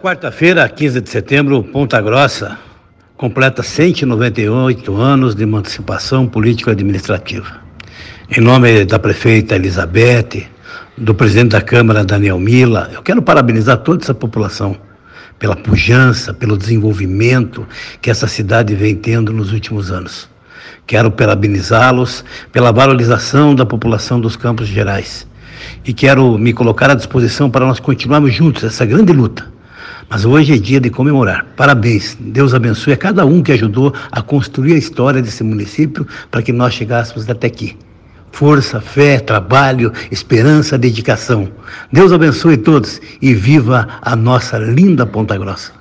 Quarta-feira, 15 de setembro, Ponta Grossa completa 198 anos de emancipação político-administrativa. Em nome da prefeita Elizabeth, do presidente da Câmara, Daniel Mila, eu quero parabenizar toda essa população pela pujança, pelo desenvolvimento que essa cidade vem tendo nos últimos anos. Quero parabenizá-los pela valorização da população dos Campos Gerais. E quero me colocar à disposição para nós continuarmos juntos essa grande luta mas hoje é dia de comemorar. Parabéns. Deus abençoe a cada um que ajudou a construir a história desse município para que nós chegássemos até aqui. Força, fé, trabalho, esperança, dedicação. Deus abençoe todos e viva a nossa linda Ponta Grossa.